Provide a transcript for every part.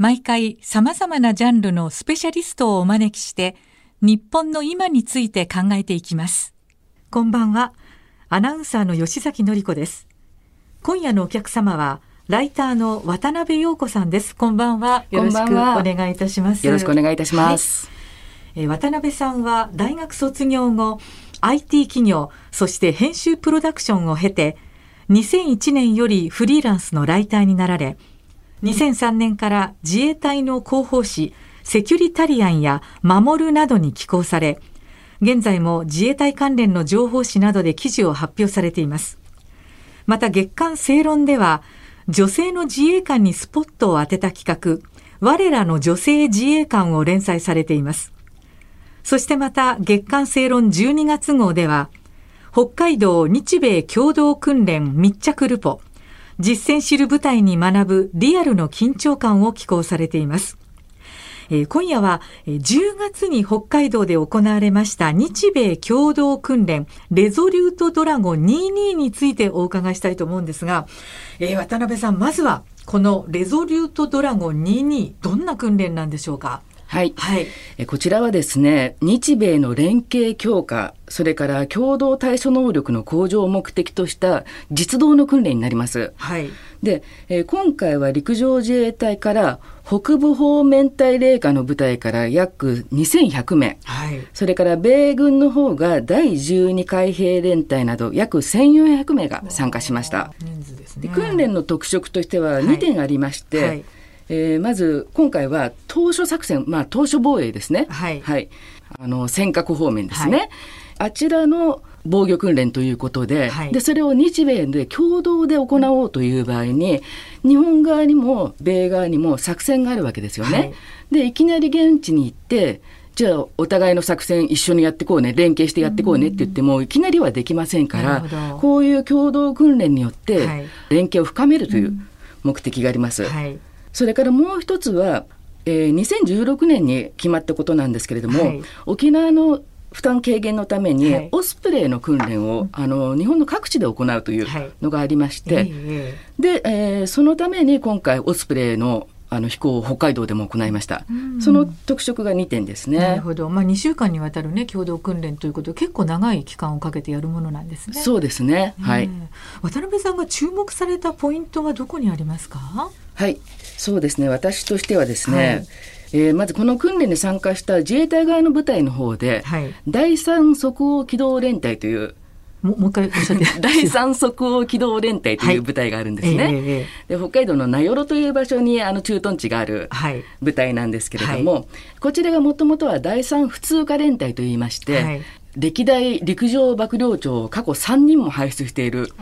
毎回様々なジャンルのスペシャリストをお招きして日本の今について考えていきます。こんばんは。アナウンサーの吉崎のり子です。今夜のお客様はライターの渡辺陽子さんです。こんばんは。よろしくお願いいたします。よろしくお願いいたします。はい、え渡辺さんは大学卒業後、IT 企業、そして編集プロダクションを経て、2001年よりフリーランスのライターになられ、2003年から自衛隊の広報誌、セキュリタリアンや守るなどに寄稿され、現在も自衛隊関連の情報誌などで記事を発表されています。また月刊正論では、女性の自衛官にスポットを当てた企画、我らの女性自衛官を連載されています。そしてまた月刊正論12月号では、北海道日米共同訓練密着ルポ、実践知る舞台に学ぶリアルの緊張感を寄稿されています。え、今夜は10月に北海道で行われました日米共同訓練レゾリュートドラゴン22についてお伺いしたいと思うんですが、え、渡辺さん、まずはこのレゾリュートドラゴン22、どんな訓練なんでしょうか？はい、はい、えこちらはですね日米の連携強化それから共同対処能力の向上を目的とした実動の訓練になります。はい、で、え今回は陸上自衛隊から北部方面隊霊下の部隊から約2100名、はい、それから米軍の方が第12海兵連隊など約1400名が参加しました。で、ね、訓練の特色としては2点ありまして、はいえー、まず今回は当初作戦、まあ、当初防衛ですね、はい、はい、あの尖閣方面ですね、はい、あちらの防御訓練ということではい、でそれを日米で共同で行おうという場合に日本側にも米側にも作戦があるわけですよね。はい、でいきなり現地に行ってじゃあお互いの作戦一緒にやっていこうね連携してやっていこうねって言ってもいきなりはできませんからこういう共同訓練によって連携を深めるという目的があります。はいそれからもう一つは、えー、2016年に決まったことなんですけれども、はい、沖縄の負担軽減のために、オスプレイの訓練を、あの日本の各地で行うというのがありまして、はい、で、えー、そのために今回オスプレイのあの飛行を北海道でも行いました。その特色が2点ですね。なるほど。まあ2週間にわたるね共同訓練ということで結構長い期間をかけてやるものなんですね。そうですね。はい。渡辺さんが注目されたポイントはどこにありますか？はい。そうですね。私としてはですね。はいえー、まずこの訓練に参加した自衛隊側の部隊の方で、はい、第三即応機動連隊というももう一回おっしゃって 第三即応機動連隊という部隊があるんですね。はいえー、で北海道の名寄という場所にあの駐屯地がある部隊なんですけれども、はい、こちらがもともとは第三普通科連隊といいまして、はい、歴代陸上幕僚長を過去3人も輩出している。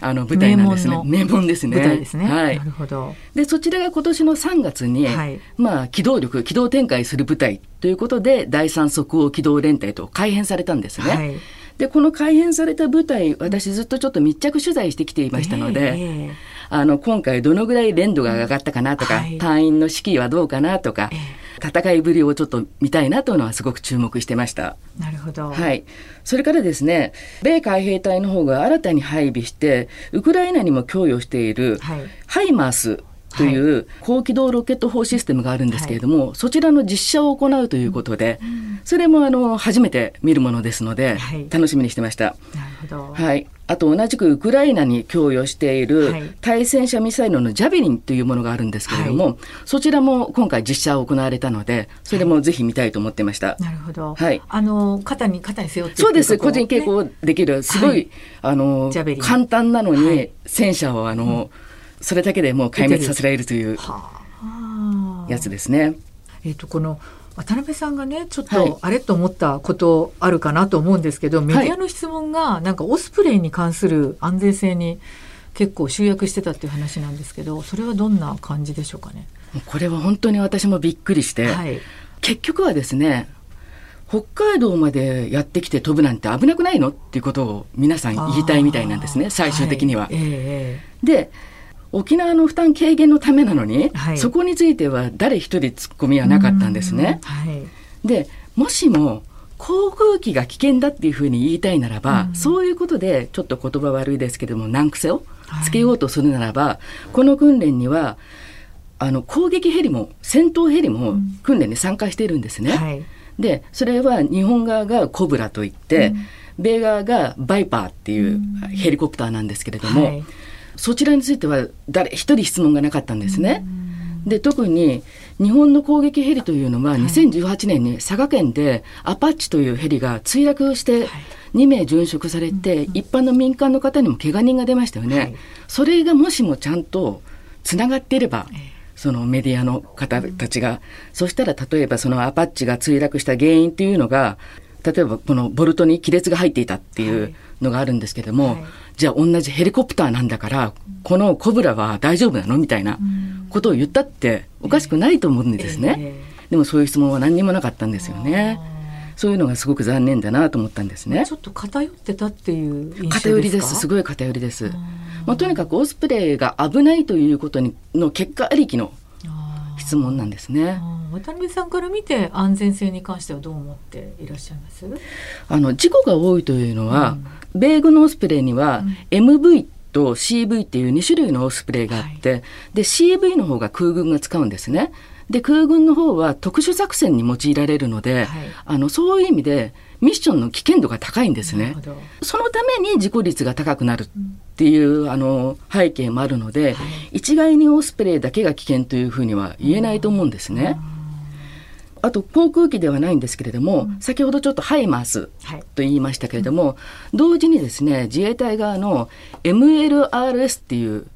あの舞台なんですね。名門ですね。舞台ですね。はい。なるほど。で、そちらが今年の3月に、はい、まあ、機動力、機動展開する部隊ということで、第三即応機動連隊と改編されたんですね。はいでこの改編された舞台私ずっとちょっと密着取材してきていましたので、えー、あの今回どのぐらい連度が上がったかなとか、はい、隊員の士気はどうかなとか、えー、戦いぶりをちょっと見たいなというのはすごく注目してました。なるほど。はい。それからですね、米海兵隊の方が新たに配備して、ウクライナにも供与している、はい、ハイマースという高機動ロケット砲システムがあるんですけれども、はい、そちらの実写を行うということで、うん、それもあの初めて見るものですので、はい、楽しみにしてました。なるほど。はい。あと同じくウクライナに供与している対戦車ミサイルのジャベリンというものがあるんですけれども、はい、そちらも今回実写行われたので、それもぜひ見たいと思ってました。なるほど。はい。あの肩に肩に背負ってそうです。個人傾向できるすごい、あの簡単なのに戦車をあの、それだけでもう壊滅させられるというやつですね。えっ、とこの渡辺さんがねちょっとあれと思ったことあるかなと思うんですけど、はい、メディアの質問がなんかオスプレイに関する安全性に結構集約してたっていう話なんですけどそれはどんな感じでしょうかね？これは本当に私もびっくりして、はい、結局はですね北海道までやってきて飛ぶなんて危なくないの？っていうことを皆さん言いたいみたいなんですね最終的には。はいえー、で沖縄の負担軽減のためなのに、はい、そこについては誰一人ツッコミはなかったんですね。はい、でもしも航空機が危険だっていうふうに言いたいならば、うん、そういうことでちょっと言葉悪いですけども難癖をつけようとするならば、はい、この訓練にはあの攻撃ヘリも戦闘ヘリも訓練に参加しているんですね。うんはい、でそれは日本側がコブラといって、うん、米側がバイパーっていうヘリコプターなんですけれども、はい、そちらについては誰一人質問がなかったんですね。で特に日本の攻撃ヘリというのは2018年に佐賀県でアパッチというヘリが墜落して2名殉職されて一般の民間の方にも怪我人が出ましたよね。それがもしもちゃんとつながっていれば、そのメディアの方たちが、そしたら例えばそのアパッチが墜落した原因っていうのが例えばこのボルトに亀裂が入っていたっていうのがあるんですけども、はいじゃあ同じヘリコプターなんだから、このコブラは大丈夫なのみたいなことを言ったっておかしくないと思うんですね。えー、でもそういう質問は何にもなかったんですよね。そういうのがすごく残念だなと思ったんですね。ちょっと偏ってたっていう偏りです。すごい偏りです。まあ、とにかくオスプレイが危ないということにの結果ありきの質問なんですね。渡辺さんから見て安全性に関してはどう思っていらっしゃいます？あの事故が多いというのは、うん、米軍のオスプレイには、うん、MV と CV っていう2種類のオスプレイがあって、はい、で CV の方が空軍が使うんですね。で空軍の方は特殊作戦に用いられるので、はい、あのそういう意味でミッションの危険度が高いんですね。そのために事故率が高くなるっていう、うん、あの背景もあるので、はい、一概にオスプレイだけが危険というふうには言えないと思うんですね。あと航空機ではないんですけれども、うん、先ほどちょっとハイマースと言いましたけれども、はい、同時にですね自衛隊側の MLRS っていう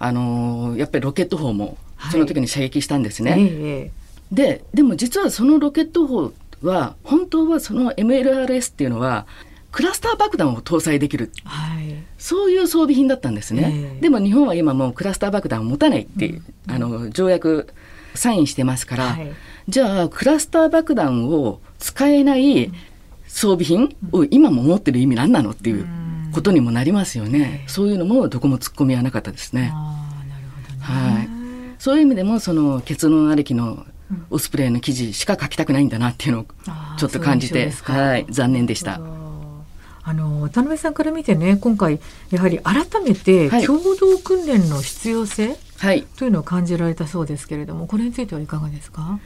あのー、やっぱりロケット砲もその時に射撃したんですね。はい、ででも実はそのロケット砲は本当はその MLRS っていうのはクラスター爆弾を搭載できる、はい、そういう装備品だったんですね、えー、でも日本は今もうクラスター爆弾を持たないっていう、うん、あの条約サインしてますから、はい、じゃあクラスター爆弾を使えない装備品を今も持ってる意味何なのっていうことにもなりますよね、そういうのもどこも突っ込みはなかったですね。ね。はい、そういう意味でもその結論ありきのオスプレイの記事しか書きたくないんだなっていうのをちょっと感じて、はい、残念でした。あの渡辺さんから見てね今回やはり改めて共同訓練の必要性、はい、というのを感じられたそうですけれどもこれについてはいかがですか？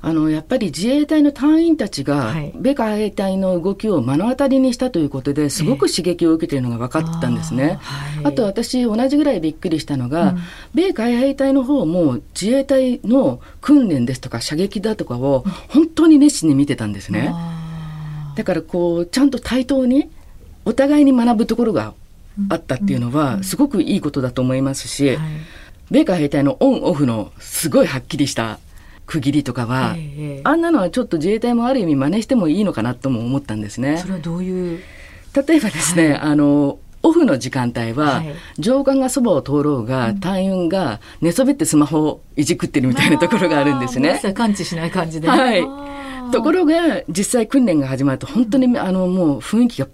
あのやっぱり自衛隊の隊員たちが、米海兵隊の動きを目の当たりにしたということですごく刺激を受けているのが分かったんですね。えー、あはい、あと私、同じぐらいびっくりしたのが、うん、米海兵隊の方も自衛隊の訓練ですとか射撃だとかを本当に熱心に見てたんですね。だからこうちゃんと対等にお互いに学ぶところがあったっていうのはすごくいいことだと思いますし、はい、米海兵隊のオンオフのすごいはっきりした区切りとかは、えあんなのはちょっと自衛隊もある意味真似してもいいのかなとも思ったんですね。それはどういう例え。ばですね、はい、あのオフの時間帯は、はい、上官がそばを通ろうが、うん、隊員が寝そべってスマホをいじくってるみたいなところがあるんですね。感知しない感じで。はい。ところが実際訓練が始まると本当に、うん、あのもう雰囲気が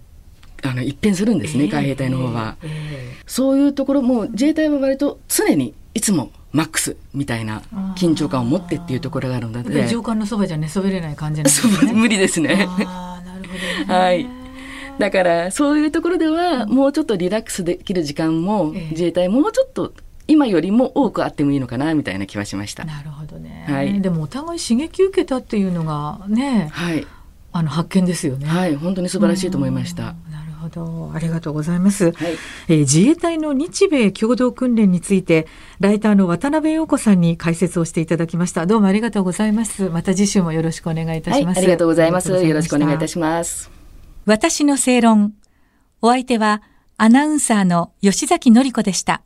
あの一変するんですね、えー、海兵隊の方は、えーえー、そういうところも自衛隊は割と常にいつもマックスみたいな緊張感を持ってっていうところがあるので。上官のそばじゃ寝そべれない感じなんですね。無理ですね。なるほど、ね、はいだからそういうところではもうちょっとリラックスできる時間も自衛隊もうちょっと今よりも多くあってもいいのかなみたいな気はしました。なるほどね。はい、でもお互い刺激受けたっていうのがね、はい、あの発見ですよね。はい、本当に素晴らしいと思いました。なるほど。ありがとうございます。はい、えー、自衛隊の日米共同訓練について、ライターの渡辺陽子さんに解説をしていただきました。どうもありがとうございます。また次週もよろしくお願いいたします。はい、ありがとうございます。よろしくお願いいたします。私の正論。お相手は、アナウンサーの吉崎のり子でした。